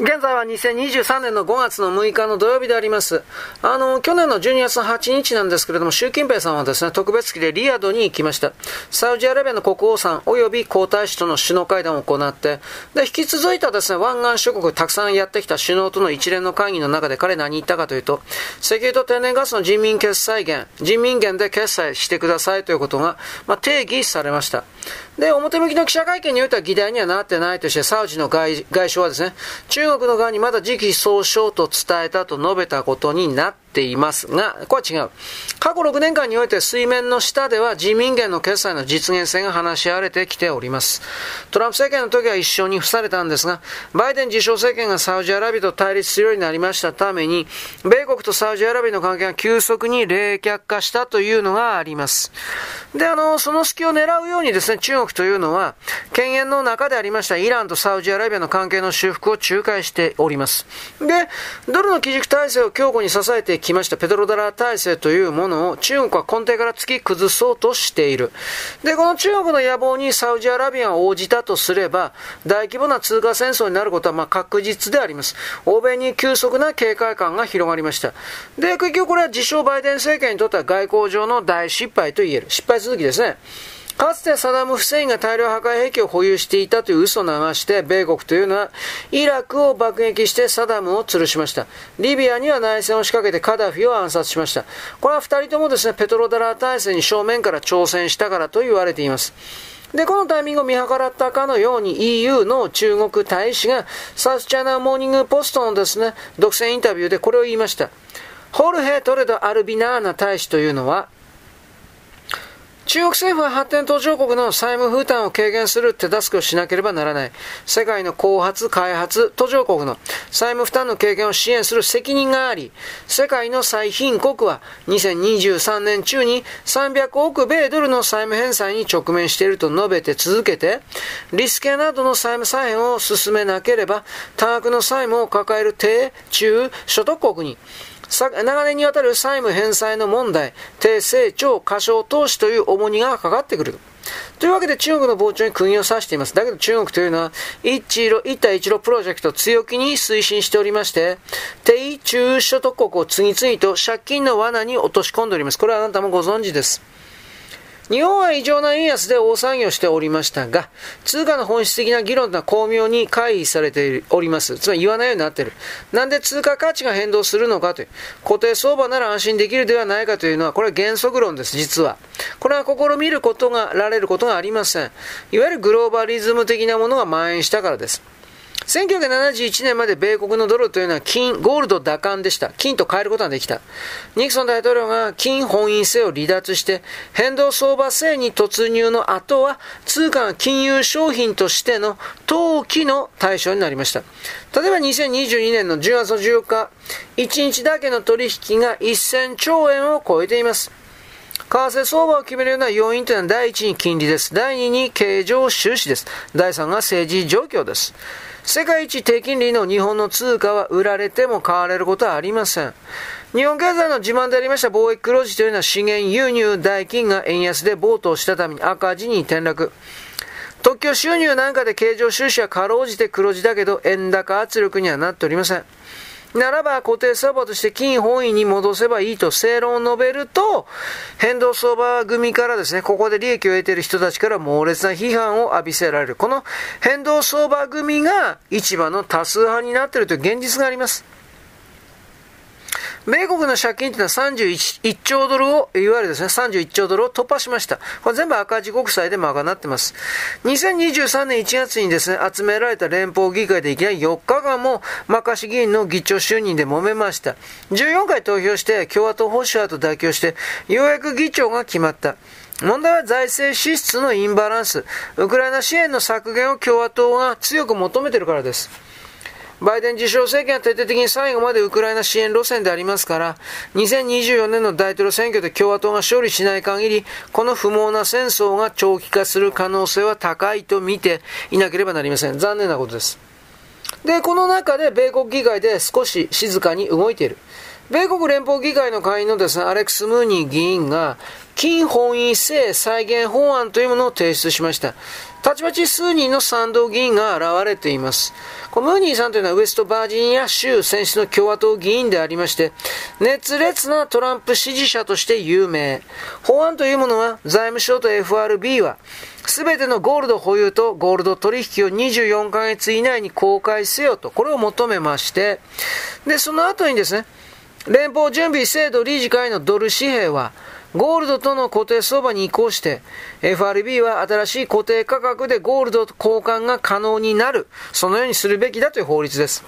現在は2023年の5月の6日の土曜日であります。あの、去年の12月8日なんですけれども、習近平さんはですね、特別機でリヤドに行きました。サウジアラビアの国王さん及び皇太子との首脳会談を行って、で、引き続いたですね、湾岸諸国たくさんやってきた首脳との一連の会議の中で彼何言ったかというと、石油と天然ガスの人民決済源、人民元で決済してくださいということが、まあ、定義されました。で、表向きの記者会見においては議題にはなってないとして、サウジの外外相はですね、中国の側にまだ時期尚早と伝えたと述べたことになってていますが、これは違う。過去6年間において水面の下では人民元の決済の実現性が話し合われてきております。トランプ政権の時は一緒に付されたんですが、バイデン自称政権がサウジアラビアと対立するようになりましたために、米国とサウジアラビアの関係が急速に冷却化したというのがあります。で、あの、その隙を狙うようにですね、中国というのは、権限の中でありましたイランとサウジアラビアの関係の修復を仲介しております。で、ドルの基軸体制を強固に支えてきましたペトロダラー体制というものを中国は根底から突き崩そうとしている。で、この中国の野望にサウジアラビアが応じたとすれば、大規模な通貨戦争になることはま確実であります。欧米に急速な警戒感が広がりました。で、結局これは自称バイデン政権にとっては外交上の大失敗と言える。失敗続きですね。かつてサダム・フセインが大量破壊兵器を保有していたという嘘を流して、米国というのはイラクを爆撃してサダムを吊るしました。リビアには内戦を仕掛けてカダフィを暗殺しました。これは二人ともですね、ペトロダラー体制に正面から挑戦したからと言われています。で、このタイミングを見計らったかのように EU の中国大使がサスチャナモーニングポストのですね、独占インタビューでこれを言いました。ホルヘ・トレド・アルビナーナ大使というのは、中国政府は発展途上国の債務負担を軽減する手助けをしなければならない。世界の後発、開発、途上国の債務負担の軽減を支援する責任があり、世界の最貧国は2023年中に300億米ドルの債務返済に直面していると述べて続けて、リスケなどの債務再編を進めなければ、多額の債務を抱える低、中、所得国に、長年にわたる債務返済の問題、低成長、過小投資という重荷がかかってくる。というわけで中国の膨張に釘を刺しています。だけど中国というのは一路、一帯一路プロジェクトを強気に推進しておりまして、低中所得国を次々と借金の罠に落とし込んでおります。これはあなたもご存知です。日本は異常な円安で大騒ぎをしておりましたが、通貨の本質的な議論は巧妙に回避されております。つまり言わないようになっている。なんで通貨価値が変動するのかという。固定相場なら安心できるではないかというのは、これは原則論です、実は。これは試みることが、られることがありません。いわゆるグローバリズム的なものが蔓延したからです。1971年まで米国のドルというのは金、ゴールド打艦でした。金と変えることができた。ニクソン大統領が金本位制を離脱して変動相場制に突入の後は通貨が金融商品としての投機の対象になりました。例えば2022年の10月10日、1日だけの取引が1000兆円を超えています。為替相場を決めるような要因というのは第1に金利です。第2に経常収支です。第3が政治状況です。世界一低金利の日本の通貨は売られても買われることはありません。日本経済の自慢でありました貿易黒字というのは資源輸入代金が円安で暴騰したために赤字に転落。特許収入なんかで経常収支はかろうじて黒字だけど円高圧力にはなっておりません。ならば固定相場として金本位に戻せばいいと正論を述べると、変動相場組からですね、ここで利益を得ている人たちから猛烈な批判を浴びせられる。この変動相場組が市場の多数派になっているという現実があります。米国の借金というのは31兆ドルを、いわゆるですね、31兆ドルを突破しました。これ全部赤字国債で賄ってます。2023年1月にですね、集められた連邦議会でいきなり4日間もマカシ議員の議長就任で揉めました。14回投票して共和党保守派と妥協して、ようやく議長が決まった。問題は財政支出のインバランス。ウクライナ支援の削減を共和党が強く求めているからです。バイデン自称政権は徹底的に最後までウクライナ支援路線でありますから、2024年の大統領選挙で共和党が勝利しない限り、この不毛な戦争が長期化する可能性は高いと見ていなければなりません。残念なことです。で、この中で米国議会で少し静かに動いている。米国連邦議会の会員のですね、アレックス・ムーニー議員が、金本位制再現法案というものを提出しました。たちまち数人の賛同議員が現れています。このムーニーさんというのはウエストバージニア州選出の共和党議員でありまして、熱烈なトランプ支持者として有名。法案というものは財務省と FRB は、すべてのゴールド保有とゴールド取引を24ヶ月以内に公開せよと、これを求めまして、で、その後にですね、連邦準備制度理事会のドル紙幣は、ゴールドとの固定相場に移行して、FRB は新しい固定価格でゴールドと交換が可能になる。そのようにするべきだという法律です。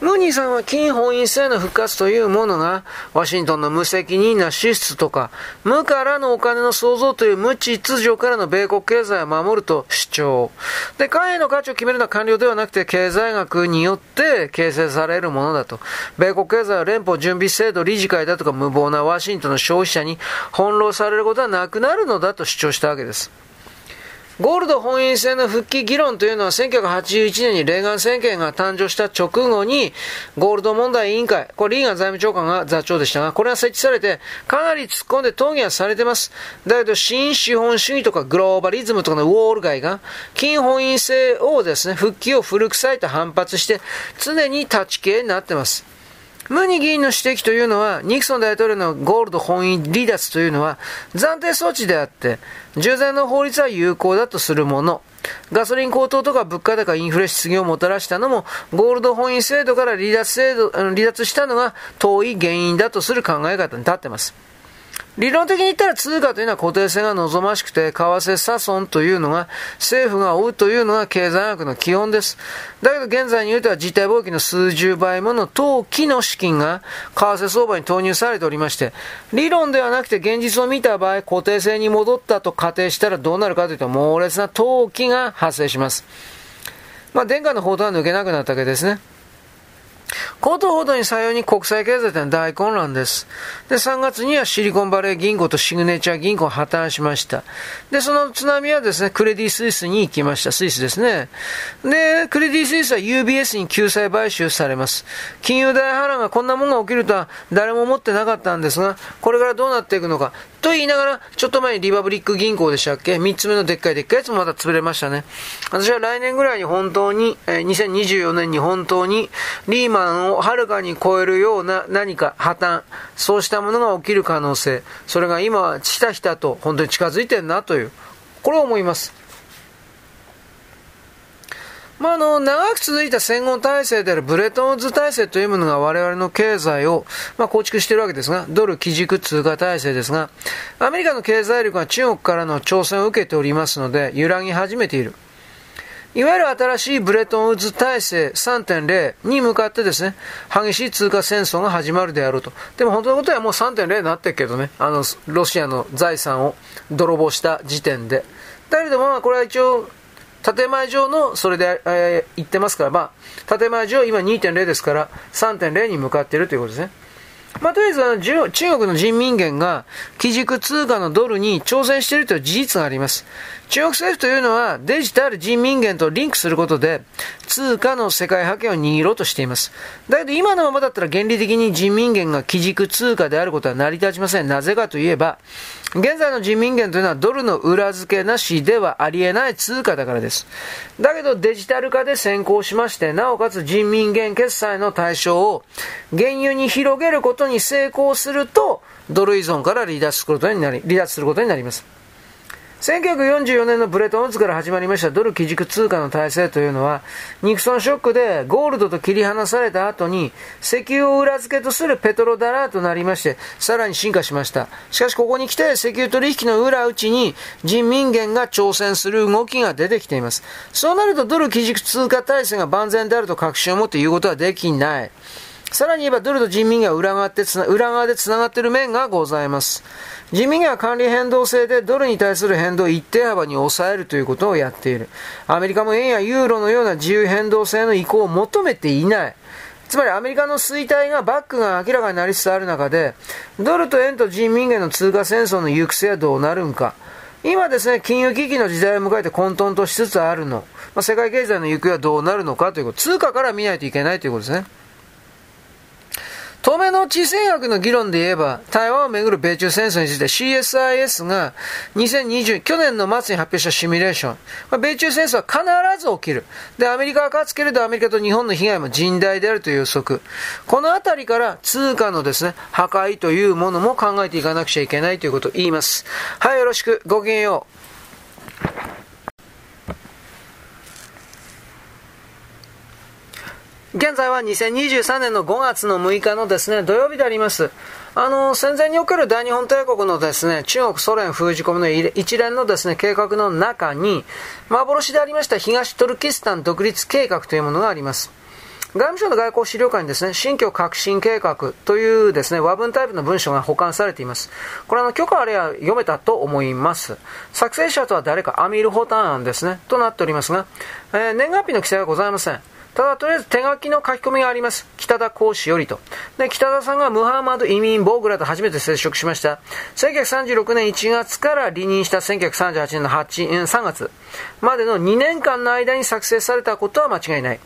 ムーニーさんは金本位制の復活というものが、ワシントンの無責任な支出とか、無からのお金の創造という無秩序からの米国経済を守ると主張。で、貨幣の価値を決めるのは官僚ではなくて、経済学によって形成されるものだと。米国経済は連邦準備制度理事会だとか無謀なワシントンの消費者に翻弄されることはなくなるのだと主張したわけです。ゴールド本位制の復帰議論というのは1981年にレーガン政権が誕生した直後にゴールド問題委員会、これリーガン財務長官が座長でしたが、これが設置されてかなり突っ込んで討議はされてます。だけど新資本主義とかグローバリズムとかのウォール街が金本位制をですね、復帰を古臭いと反発して常に立ち消えになってます。ムニ議員の指摘というのは、ニクソン大統領のゴールド本位離脱というのは暫定措置であって、従前の法律は有効だとするもの。ガソリン高騰とか物価高、インフレ失業をもたらしたのも、ゴールド本位制度から離脱制度、離脱したのが遠い原因だとする考え方に立っています。理論的に言ったら通貨というのは固定性が望ましくて、為替差損というのが、政府が追うというのが経済学の基本です。だけど現在においては実体貿易の数十倍もの投機の資金が為替相場に投入されておりまして、理論ではなくて現実を見た場合、固定性に戻ったと仮定したらどうなるかというと、猛烈な投機が発生します。まあ、殿下の報道は抜けなくなったわけですね。ことほどにさように国際経済というのは大混乱です。で、3月にはシリコンバレー銀行とシグネチャー銀行破綻しました。で、その津波はですね、クレディ・スイスに行きました。スイスですね。で、クレディ・スイスは UBS に救済買収されます。金融大波乱がこんなものが起きるとは誰も思ってなかったんですが、これからどうなっていくのか。と言いながら、ちょっと前にリバブリック銀行でしたっけ ?3 つ目のでっかいでっかいやつもまた潰れましたね。私は来年ぐらいに本当に、え、2024年に本当にリーマンをはるかに超えるような何か破綻、そうしたものが起きる可能性、それが今、ひたひたと本当に近づいてるなという、これを思います。まあ、あの、長く続いた戦後体制であるブレトンウッズ体制というものが我々の経済を、まあ、構築しているわけですが、ドル基軸通貨体制ですが、アメリカの経済力が中国からの挑戦を受けておりますので、揺らぎ始めている。いわゆる新しいブレトンウッズ体制3.0に向かってですね、激しい通貨戦争が始まるであろうと。でも本当のことはもう3.0になってるけどね、あの、ロシアの財産を泥棒した時点で。だけどまあこれは一応、建前上のそれで、えー、言ってますから、まあ、建前上今2.0ですから3.0に向かっているということですね。まあ、とりあえずあの中国の人民元が基軸通貨のドルに挑戦しているという事実があります。中国政府というのはデジタル人民元とリンクすることで通貨の世界覇権を握ろうとしています。だけど今のままだったら原理的に人民元が基軸通貨であることは成り立ちません。なぜかといえば、現在の人民元というのはドルの裏付けなしではありえない通貨だからです。だけどデジタル化で先行しまして、なおかつ人民元決済の対象を原油に広げることに成功すると、ドル依存から離脱することになり、離脱することになります。1944年のブレトンウッズから始まりましたドル基軸通貨の体制というのは、ニクソンショックでゴールドと切り離された後に、石油を裏付けとするペトロダラーとなりまして、さらに進化しました。しかしここに来て石油取引の裏打ちに人民元が挑戦する動きが出てきています。そうなるとドル基軸通貨体制が万全であると確信を持って言うことはできない。さらに言えばドルと人民元は裏側で裏側で繋がっている面がございます。人民元は管理変動制でドルに対する変動を一定幅に抑えるということをやっている。アメリカも円やユーロのような自由変動制の移行を求めていない。つまりアメリカの衰退がバックが明らかになりつつある中で、ドルと円と人民元の通貨戦争の行く末はどうなるんか。今ですね、金融危機の時代を迎えて混沌としつつあるの。まあ、世界経済の行方はどうなるのかということ。通貨から見ないといけないということですね。当面の地政学の議論で言えば、台湾をめぐる米中戦争について CSIS が2020、去年の末に発表したシミュレーションま。米中戦争は必ず起きる。で、アメリカは勝つけれどアメリカと日本の被害も甚大であるという予測。このあたりから通貨のですね、破壊というものも考えていかなくちゃいけないということを言います。はい、よろしく。ごきげんよう。現在は2023年の5月の6日のですね、土曜日であります。あの、戦前における大日本帝国のですね、中国、ソ連封じ込みの一連のですね、計画の中に、幻でありました東トルキスタン独立計画というものがあります。外務省の外交資料館にですね、新疆革新計画というですね、和文タイプの文書が保管されています。これは許可あれば読めたと思います。作成者とは誰か、アミール・ホターンですね、となっておりますが、えー、年月日の記載はございません。ただ、とりあえず手書きの書き込みがあります。北田講師よりと。で、北田さんがムハンマド・移民・ボーグラと初めて接触しました。1936年1月から離任した1938年の8 3月までの2年間の間に作成されたことは間違いない。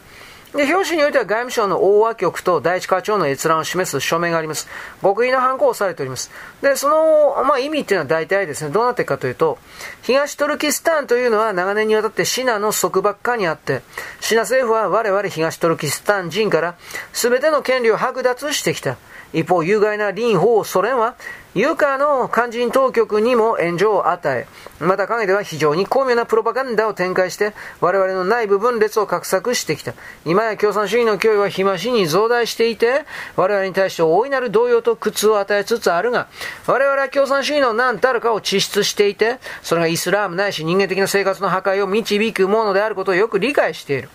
で、表紙においては外務省の大和局と第一課長の閲覧を示す署名があります。極意の犯行をされております。で、その、まあ、意味っていうのは大体ですね、どうなっていくかというと、東トルキスタンというのは長年にわたってシナの束縛下にあって、シナ政府は我々東トルキスタン人から全ての権利を剥奪してきた。一方、有害な林法ソ連はユカの肝心当局にも援助を与え、また陰では非常に巧妙なプロパガンダを展開して、我々の内部分裂を画策してきた。今や共産主義の脅威は日増しに増大していて、我々に対して大いなる動揺と苦痛を与えつつあるが、我々は共産主義の何たるかを地質していて、それがイスラームないし人間的な生活の破壊を導くものであることをよく理解している。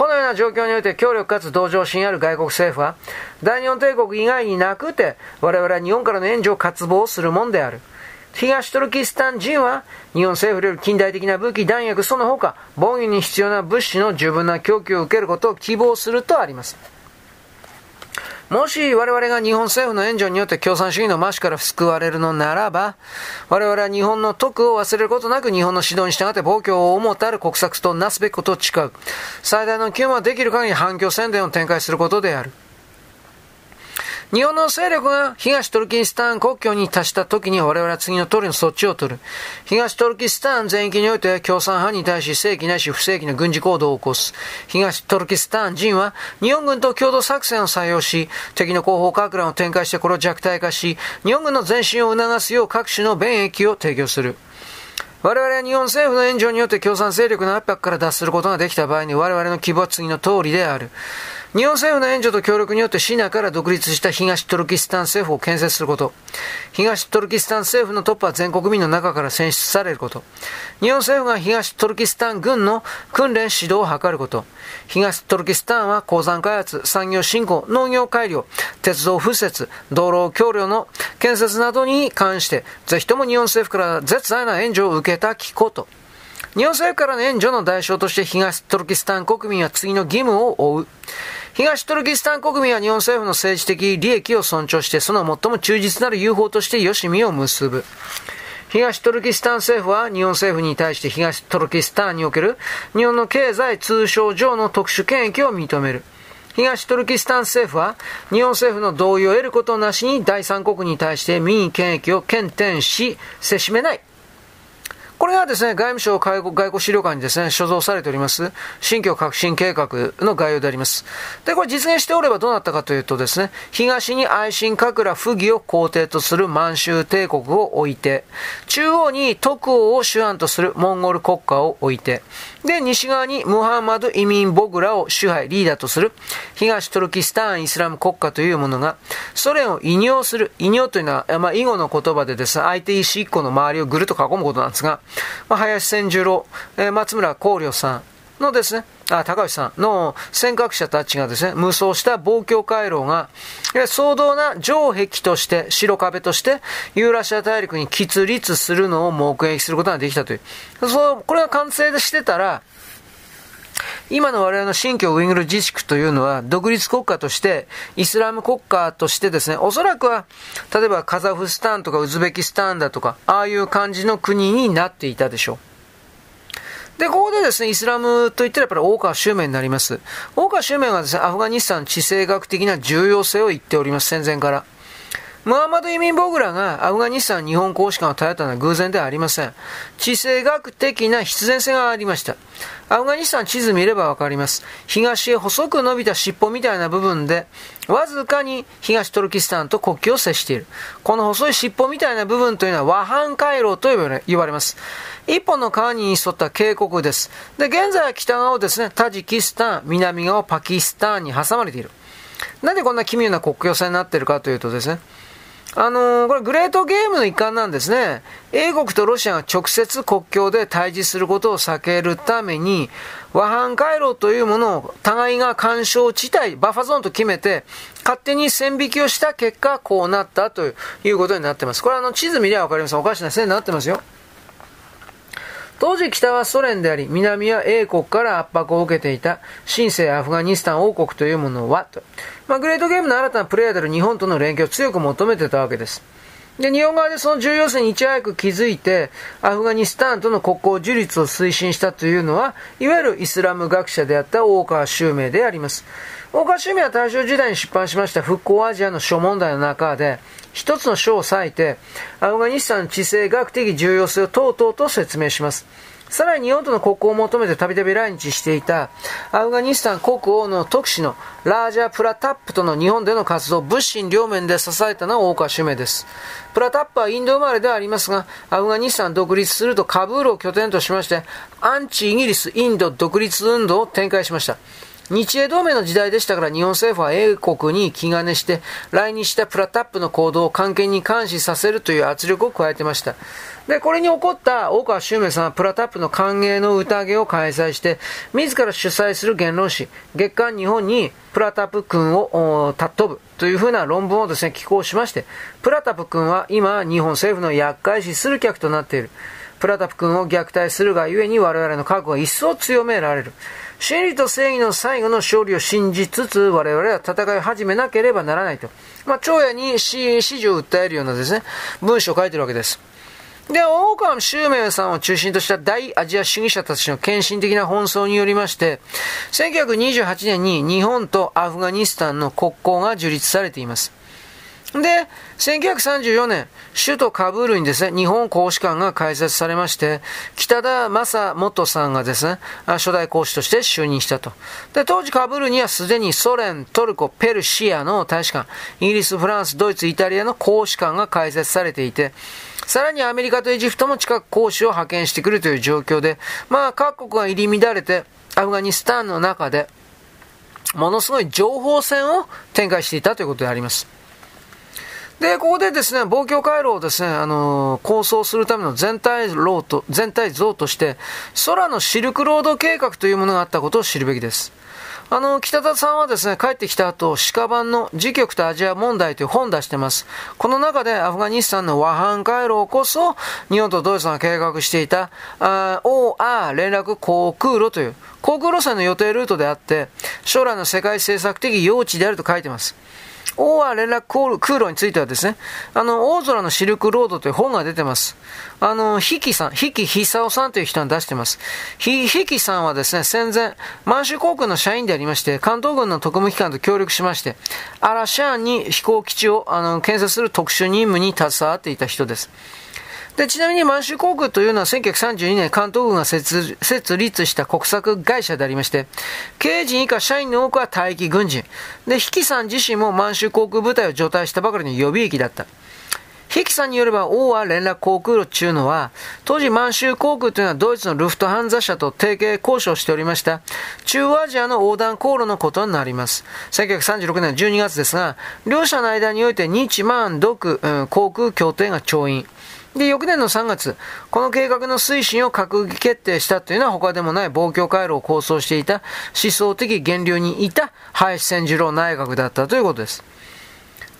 このような状況において協力かつ同情心ある外国政府は、大日本帝国以外になくて、我々は日本からの援助を渇望するもんである。東トルキスタン人は、日本政府による近代的な武器、弾薬、その他、防御に必要な物資の十分な供給を受けることを希望するとあります。もし我々が日本政府の援助によって共産主義のマシから救われるのならば、我々は日本の徳を忘れることなく日本の指導に従って暴挙を思たる国策となすべきことを誓う。最大の機運はできる限り反共宣伝を展開することである。日本の勢力が東トルキスタン国境に達した時に我々は次の通りの措置を取る。東トルキスタン全域において共産派に対し正規ないし不正規な軍事行動を起こす。東トルキスタン人は日本軍と共同作戦を採用し、敵の後方核乱を展開してこれを弱体化し、日本軍の前進を促すよう各種の便益を提供する。我々は日本政府の援助によって共産勢力の圧迫から脱することができた場合に我々の希望は次の通りである。日本政府の援助と協力によってシナから独立した東トルキスタン政府を建設すること。東トルキスタン政府のトップは全国民の中から選出されること。日本政府が東トルキスタン軍の訓練指導を図ること。東トルキスタンは鉱山開発、産業振興、農業改良、鉄道敷設、道路橋梁の建設などに関して、ぜひとも日本政府から絶大な援助を受けた機構と。日本政府からの援助の代償として東トルキスタン国民は次の義務を負う。東トルキスタン国民は日本政府の政治的利益を尊重して、その最も忠実なる友好としてよしみを結ぶ。東トルキスタン政府は日本政府に対して東トルキスタンにおける日本の経済通商上の特殊権益を認める。東トルキスタン政府は日本政府の同意を得ることなしに第三国に対して民意権益を検点し、せしめない。これがですね、外務省外交資料館にですね、所蔵されております、新疆革新計画の概要であります。で、これ実現しておればどうなったかというとですね、東に愛新覚羅不義を皇帝とする満州帝国を置いて、中央に徳王を主案とするモンゴル国家を置いて、で、西側にムハンマド・移民・ボグラを支配、リーダーとする。東トルキスタン・イスラム国家というものが、ソ連を異尿する、異尿というのは、まあ、囲碁の言葉でです。ね、相手石1個の周りをぐるっと囲むことなんですが、まあ、林千十郎、えー、松村光良さんのですね、あ、高橋さんの尖閣者たちがですね、無双した防共回廊が、壮大な城壁として、白壁として、ユーラシア大陸に喫立するのを目撃することができたという。そう、これが完成してたら、今の我々の新疆ウイグル自治区というのは、独立国家として、イスラム国家としてですね、おそらくは、例えばカザフスタンとかウズベキスタンだとか、ああいう感じの国になっていたでしょう。で、ここでですね、イスラムといったらやっぱり大川修明になります。大川修明はですね、アフガニスタン地政学的な重要性を言っております、戦前から。ムハンマド・イミン・ボグラがアフガニスタン日本公使館を頼ったのは偶然ではありません。地政学的な必然性がありました。アフガニスタン地図見ればわかります。東へ細く伸びた尻尾みたいな部分で、わずかに東トルキスタンと国境を接している。この細い尻尾みたいな部分というのは和反回廊と言われます。一本の川に沿った渓谷です。で、現在は北側をですね、タジキスタン、南側をパキスタンに挟まれている。なんでこんな奇妙な国境線になっているかというとですね、あのー、これグレートゲームの一環なんですね。英国とロシアが直接国境で対峙することを避けるために、和反回路というものを互いが干渉地帯、バッファゾーンと決めて、勝手に線引きをした結果、こうなったということになってます。これあの地図見りゃわかります。おかしな線になってますよ。当時北はソ連であり、南は英国から圧迫を受けていた新生アフガニスタン王国というものは、とまあ、グレートゲームの新たなプレイヤーである日本との連携を強く求めてたわけです。で、日本側でその重要性にいち早く気づいて、アフガニスタンとの国交樹立を推進したというのは、いわゆるイスラム学者であった大川修明であります。大川修明は大正時代に出版しました復興アジアの諸問題の中で、一つの章を割いて、アフガニスタンの地政学的重要性をとうと説明します。さらに日本との国交を求めてたびたび来日していたアフガニスタン国王の特使のラージャ・プラタップとの日本での活動、物心両面で支えたのは大川主名です。プラタップはインド生まれではありますが、アフガニスタン独立するとカブールを拠点としまして、アンチイギリス・インド独立運動を展開しました。日英同盟の時代でしたから日本政府は英国に気兼ねして来日したプラタップの行動を関係に監視させるという圧力を加えてました。で、これに起こった大川修明さんはプラタップの歓迎の宴を開催して自ら主催する言論誌月刊日本にプラタップ君を尊ぶというふうな論文をですね、寄稿しましてプラタップ君は今日本政府の厄介視する客となっている。プラタップ君を虐待するがゆえに我々の覚悟が一層強められる。真理と正義の最後の勝利を信じつつ、我々は戦い始めなければならないと。まあ、長夜に支持を訴えるようなですね、文章を書いてるわけです。で、大川周明さんを中心とした大アジア主義者たちの献身的な紛争によりまして、1928年に日本とアフガニスタンの国交が樹立されています。で、1934年、首都カブールにですね、日本公使館が開設されまして、北田正元さんがですね、初代公使として就任したと。で、当時カブールにはすでにソ連、トルコ、ペルシアの大使館、イギリス、フランス、ドイツ、イタリアの公使館が開設されていて、さらにアメリカとエジプトも近く公使を派遣してくるという状況で、まあ各国が入り乱れて、アフガニスタンの中で、ものすごい情報戦を展開していたということであります。で、ここでですね、望郷回路をですね、あのー、構想するための全体像と、全体像として、空のシルクロード計画というものがあったことを知るべきです。あの、北田さんはですね、帰ってきた後、鹿版の自局とアジア問題という本を出してます。この中でアフガニスタンの和反回路こそ、日本とドイツが計画していた、OR 連絡航空路という航空路線の予定ルートであって、将来の世界政策的用地であると書いてます。大和連絡空路についてはですね、あの、大空のシルクロードという本が出てます。あの、ヒキさん、ヒキ久夫さんという人が出してます。ヒヒキさんはですね、戦前、満州航空の社員でありまして、関東軍の特務機関と協力しまして、アラシャーンに飛行基地をあの建設する特殊任務に携わっていた人です。で、ちなみに満州航空というのは1932年関東軍が設立した国策会社でありまして、経営陣以下社員の多くは待機軍人。で、引きさん自身も満州航空部隊を除隊したばかりの予備役だった。ヒキさんによれば、王は連絡航空路っていうのは、当時満州航空というのはドイツのルフトハンザ社と提携交渉しておりました、中央アジアの横断航路のことになります。1936年12月ですが、両者の間において日満独、うん、航空協定が調印。で、翌年の3月、この計画の推進を閣議決定したというのは他でもない望郷回路を構想していた思想的源流にいた林千次郎内閣だったということです。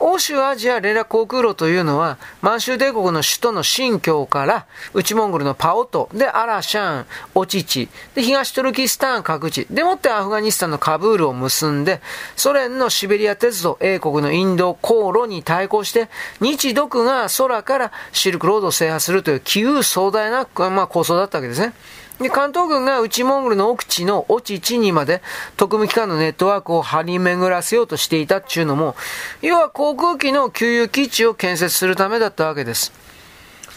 欧州アジア連絡航空路というのは、満州帝国の首都の新疆から、内モンゴルのパオト、で、アラシャン、オチチ、で、東トルキスタン各地、でもってアフガニスタンのカブールを結んで、ソ連のシベリア鉄道、英国のインド航路に対抗して、日独が空からシルクロードを制覇するという、急壮大な、まあ、構想だったわけですね。で、関東軍が内モンゴルの奥地の落ち地にまで特務機関のネットワークを張り巡らせようとしていたっていうのも、要は航空機の給油基地を建設するためだったわけです。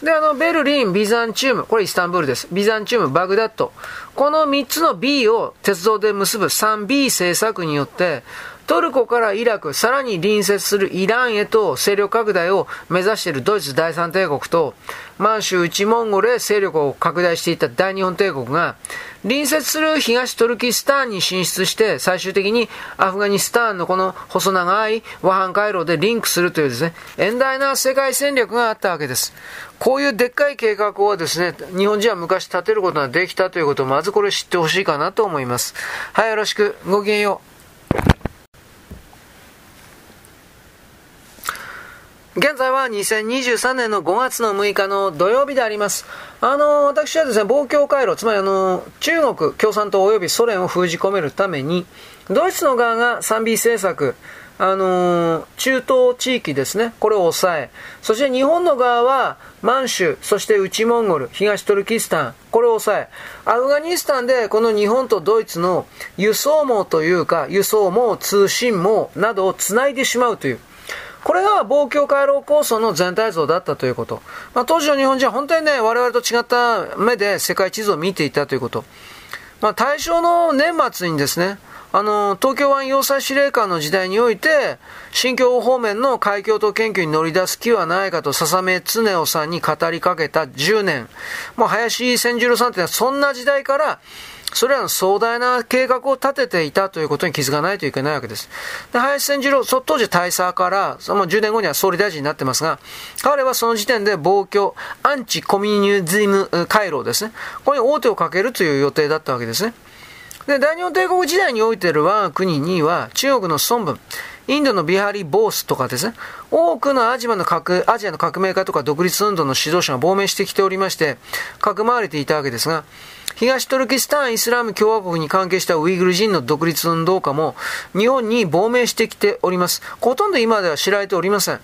で、あの、ベルリン、ビザンチウム、これイスタンブールです。ビザンチウム、バグダッド。この3つの B を鉄道で結ぶ 3B 政策によって、トルコからイラク、さらに隣接するイランへと勢力拡大を目指しているドイツ第三帝国と、満州内モンゴルへ勢力を拡大していた大日本帝国が、隣接する東トルキスタンに進出して、最終的にアフガニスタンのこの細長い和反回路でリンクするというですね、遠大な世界戦略があったわけです。こういうでっかい計画をですね、日本人は昔立てることができたということをまずこれ知ってほしいかなと思います。はい、よろしく。ごきげんよう。現在は2023年の5月の6日の土曜日であります。あの、私はですね、防共回路、つまりあの、中国共産党及びソ連を封じ込めるために、ドイツの側が 3B 政策、あの中東地域ですね、これを抑え、そして日本の側は満州、そして内モンゴル、東トルキスタン、これを抑え、アフガニスタンでこの日本とドイツの輸送網というか、輸送網、通信網などをつないでしまうという、これが防共回廊構想の全体像だったということ。まあ、当時の日本人は本当にね、我々と違った目で世界地図を見ていたということ。まあ、大正の年末にですね、あの、東京湾要塞司令官の時代において、新疆方面の海峡と研究に乗り出す気はないかと笹目恒夫さんに語りかけた10年。もう林千十郎さんってのはそんな時代から、それらの壮大な計画を立てていたということに気づかないといけないわけです。で林千次郎、当時大佐から、その10年後には総理大臣になってますが、彼はその時点で暴挙、アンチコミュニズム回廊ですね。これに王手をかけるという予定だったわけですね。で、大日本帝国時代においている我が国には、中国の孫文、インドのビハリ・ボースとかですね、多くのアジアの革アジアの革命家とか独立運動の指導者が亡命してきておりまして、かくまわれていたわけですが、東トルキスタンイスラム共和国に関係したウイグル人の独立運動家も日本に亡命してきております。ほとんど今では知られておりません。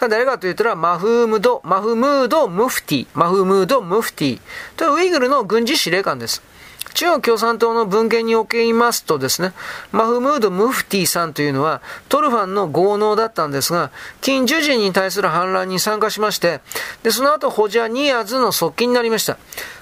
誰かと言ったら、マフームド、マフムード・ムフティ、マフムード・ムフティというウイグルの軍事司令官です。中国共産党の文献におけますとですね、マフムード・ムフティさんというのはトルファンの豪農だったんですが、金樹人に対する反乱に参加しまして、で、その後ホジャニアズの側近になりました。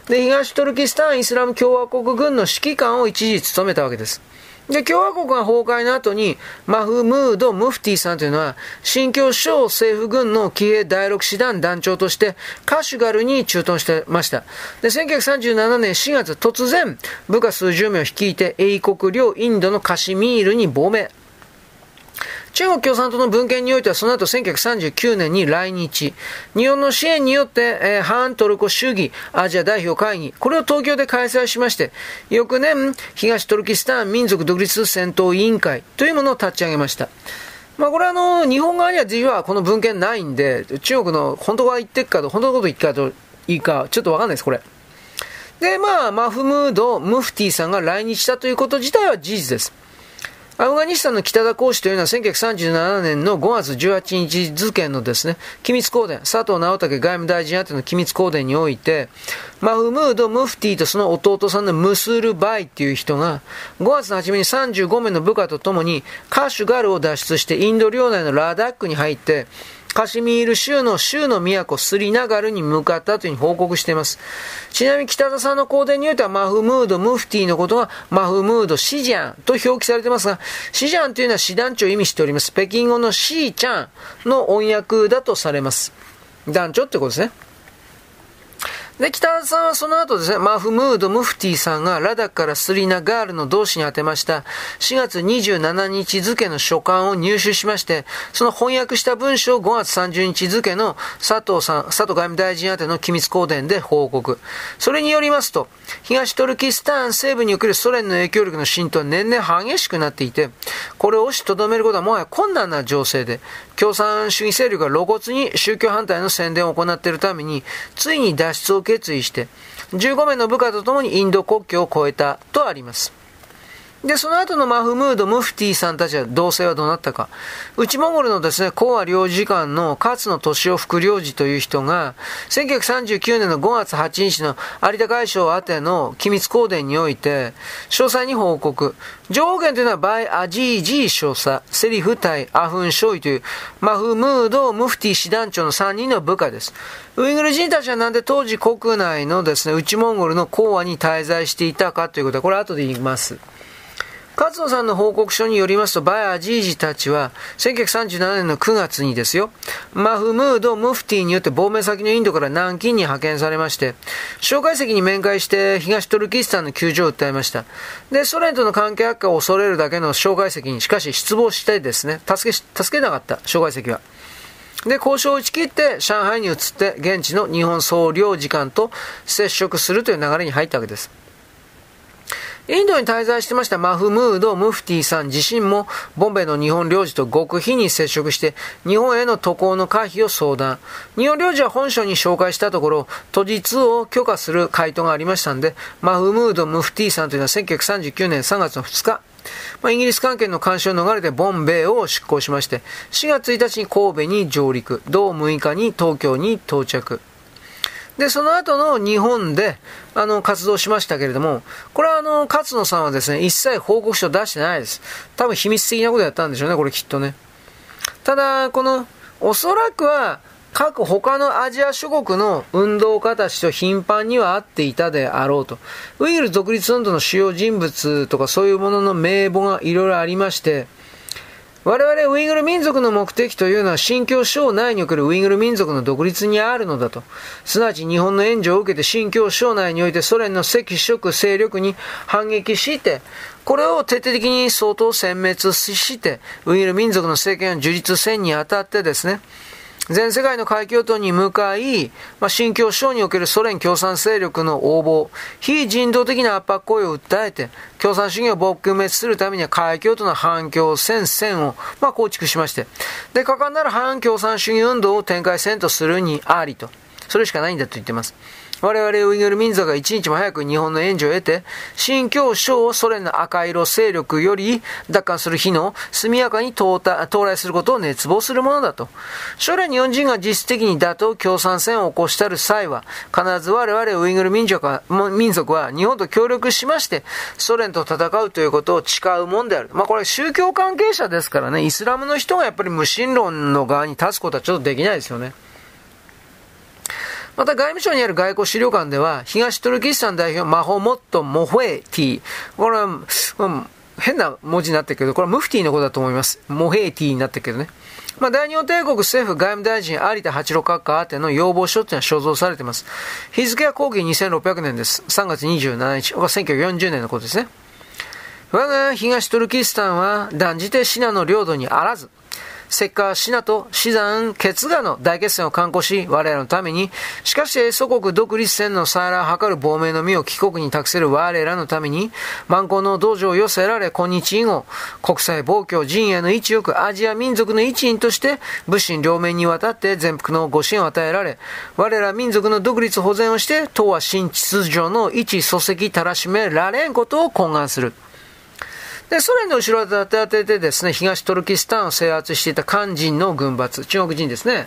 で、東トルキスタンイスラム共和国軍の指揮官を一時務めたわけです。で、共和国が崩壊の後に、マフムード・ムフティさんというのは、新疆省政府軍の騎兵第6師団団長として、カシュガルに駐屯してました。で、1937年4月、突然、部下数十名を率いて、英国領インドのカシミールに亡命。中国共産党の文献においてはその後1939年に来日。日本の支援によって、えー、反トルコ主義アジア代表会議、これを東京で開催しまして、翌年、東トルキスタン民族独立戦闘委員会というものを立ち上げました。まあこれはあの、日本側には実はこの文献ないんで、中国の本当は言ってるかと、本当のこと言っかといいか、ちょっとわかんないです、これ。で、まあ、マフムード、ムフティさんが来日したということ自体は事実です。アフガニスタンの北田講師というのは1937年の5月18日付のですね、機密公伝、佐藤直武外務大臣宛ての機密公伝において、マフムード・ムフティとその弟さんのムスール・バイっていう人が、5月の初めに35名の部下と共にカシュガルを脱出してインド領内のラダックに入って、カシミール州の州の都スリナガルに向かったというふうに報告しています。ちなみに北田さんの公伝においてはマフムード、ムフティのことはマフムード、シジャンと表記されていますが、シジャンというのは師団長を意味しております。北京語のシーちゃんの音訳だとされます。団長ってことですね。で、北田さんはその後ですね、マフムード・ムフティさんがラダからスリナガールの同志に宛てました4月27日付の書簡を入手しまして、その翻訳した文書を5月30日付の佐藤さん、佐藤外務大臣宛ての機密公伝で報告。それによりますと、東トルキスタン西部におけるソ連の影響力の浸透は年々激しくなっていて、これを押しとどめることはもはや困難な情勢で、共産主義勢力が露骨に宗教反対の宣伝を行っているために、ついに脱出を決意して、15名の部下と共にインド国境を越えたとあります。で、その後のマフムード、ムフティさんたちは同棲はどうなったか。内モンゴルのですね、講和領事館の勝野敏夫副領事という人が、1939年の5月8日の有田海将宛ての機密公電において、詳細に報告。上限というのは、バイ・アジージー少佐、セリフ対アフン・ショイという、マフムード、ムフティ師団長の3人の部下です。ウイグル人たちはなんで当時国内のですね、内モンゴルの厚和に滞在していたかということは、これ後で言います。勝野さんの報告書によりますと、バイアジージたちは、1937年の9月にですよ、マフムード・ムフティによって亡命先のインドから南京に派遣されまして、蒋介石に面会して東トルキスタンの救助を訴えました。で、ソ連との関係悪化を恐れるだけの蒋介石にしかし失望してですね、助け、助けなかった、蒋介石は。で、交渉を打ち切って上海に移って現地の日本総領事館と接触するという流れに入ったわけです。インドに滞在してましたマフムード・ムフティさん自身も、ボンベイの日本領事と極秘に接触して、日本への渡航の可否を相談。日本領事は本書に紹介したところ、都実を許可する回答がありましたんで、マフムード・ムフティさんというのは1939年3月の2日、まあ、イギリス関係の監視を逃れてボンベイを出港しまして、4月1日に神戸に上陸、同6日に東京に到着。で、その後の日本で、あの、活動しましたけれども、これはあの、勝野さんはですね、一切報告書出してないです。多分秘密的なことやったんでしょうね、これきっとね。ただ、この、おそらくは、各他のアジア諸国の運動家たちと頻繁には会っていたであろうと。ウイグル独立運動の主要人物とかそういうものの名簿がいろいろありまして、我々ウイグル民族の目的というのは新疆省内におけるウイグル民族の独立にあるのだと。すなわち日本の援助を受けて新疆省内においてソ連の赤色勢力に反撃して、これを徹底的に相当殲滅して、ウイグル民族の政権を樹立せんにあたってですね、全世界の海峡等に向かい、まあ、新疆省におけるソ連共産勢力の横暴、非人道的な圧迫行為を訴えて、共産主義を撲滅するためには海峡との反共戦線を、まあ、構築しまして、で、果敢なる反共産主義運動を展開せんとするにありと。それしかないんだと言ってます。我々ウイグル民族が一日も早く日本の援助を得て、新疆省をソ連の赤色勢力より奪還する日の速やかに到来することを熱望するものだと。将来日本人が実質的に打倒共産戦を起こしたる際は、必ず我々ウイグル民族は民族は日本と協力しまして、ソ連と戦うということを誓うもんである。まあこれ宗教関係者ですからね、イスラムの人がやっぱり無神論の側に立つことはちょっとできないですよね。また外務省にある外交資料館では、東トルキスタン代表マホモット・モフェティ。これは、うん、変な文字になってるけど、これはムフティのことだと思います。モヘイティになってるけどね。まあ、大日本帝国政府外務大臣有田八郎閣下宛ての要望書っていうのは所蔵されています。日付は後期2600年です。3月27日。これは1940年のことですね。我が東トルキスタンは断じてシナの領土にあらず、石化シナと死山決河の大決戦を観光し、我らのために、しかし祖国独立戦の再来を図る亡命の身を帰国に託せる我らのために、万行の道場を寄せられ、今日以後、国際暴挙陣営の一翼、アジア民族の一員として、武神両面にわたって全幅のご支援を与えられ、我ら民族の独立保全をして、東亜新秩序の一礎石たらしめられんことを懇願する。で、ソ連の後ろを立て当ててですね、東トルキスタンを制圧していた漢人の軍閥、中国人ですね、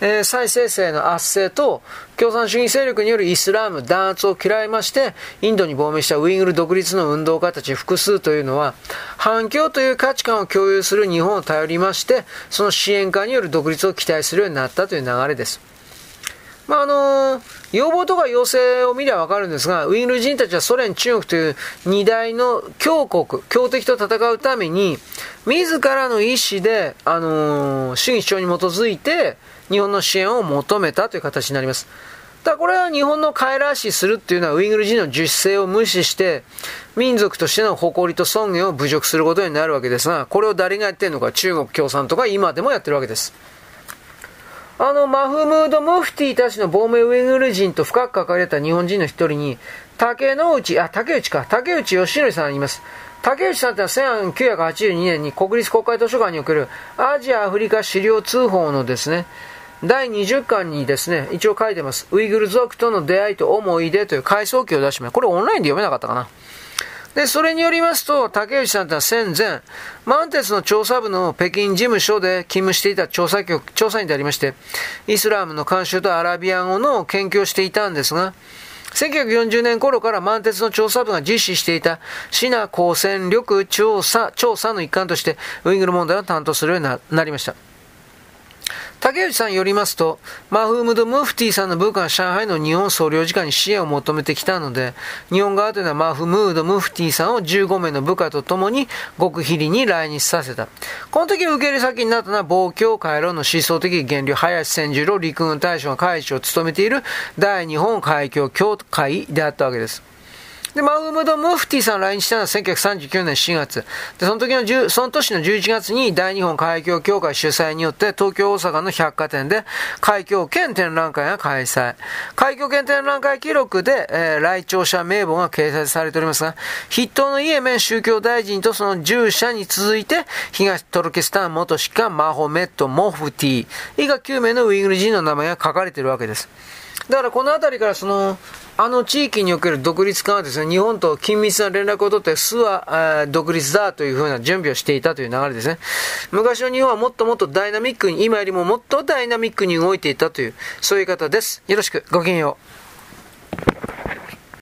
えー、再生成の圧政と共産主義勢力によるイスラーム弾圧を嫌いまして、インドに亡命したウイグル独立の運動家たち複数というのは、反共という価値観を共有する日本を頼りまして、その支援家による独立を期待するようになったという流れです。まあ、あのー、要望とか要請を見ればわかるんですが、ウイグル人たちはソ連、中国という二大の強国、強敵と戦うために、自らの意思で、あのー、主義主張に基づいて、日本の支援を求めたという形になります。だこれは日本の帰らしするっていうのはウイグル人の自主性を無視して、民族としての誇りと尊厳を侮辱することになるわけですが、これを誰がやってるのか、中国共産党が今でもやってるわけです。あの、マフムード・ムフティたちの亡命ウイグル人と深く関われた日本人の一人に、竹之内、あ、竹内か、竹内義則さんがいます。竹内さんってのは1982年に国立国会図書館におけるアジア・アフリカ資料通報のですね、第20巻にですね、一応書いてます。ウイグル族との出会いと思い出という回想記を出します。これオンラインで読めなかったかな。で、それによりますと、竹内さんとは戦前、満鉄の調査部の北京事務所で勤務していた調査局、調査員でありまして、イスラムの慣習とアラビア語の研究をしていたんですが、1940年頃から満鉄の調査部が実施していたシナ光線力調査、調査の一環としてウイグル問題を担当するようになりました。竹内さんによりますと、マフームド・ムフティさんの部下が上海の日本総領事館に支援を求めてきたので、日本側というのはマフムード・ムフティさんを15名の部下と共に極秘裏に来日させた。この時受け入れ先になったのは、防共回路の思想的源流、林千十郎陸軍大将が会長を務めている大日本海峡協会であったわけです。で、マウムド・ムフティさん来日したのは1939年4月。で、その時の、その年の11月に大日本海峡協会主催によって東京大阪の百貨店で海峡兼展覧会が開催。海峡兼展覧会記録で、えー、来庁者名簿が掲載されておりますが、筆頭のイエメン宗教大臣とその従者に続いて、東トルケスタン元士官マホメット・モフティ以下9名のウイグル人の名前が書かれているわけです。だからこの辺りからその、あの地域における独立感はですね、日本と緊密な連絡を取って、巣は独立だというふうな準備をしていたという流れですね。昔の日本はもっともっとダイナミックに、今よりももっとダイナミックに動いていたという、そういう方です。よろしく、ごきげんよう。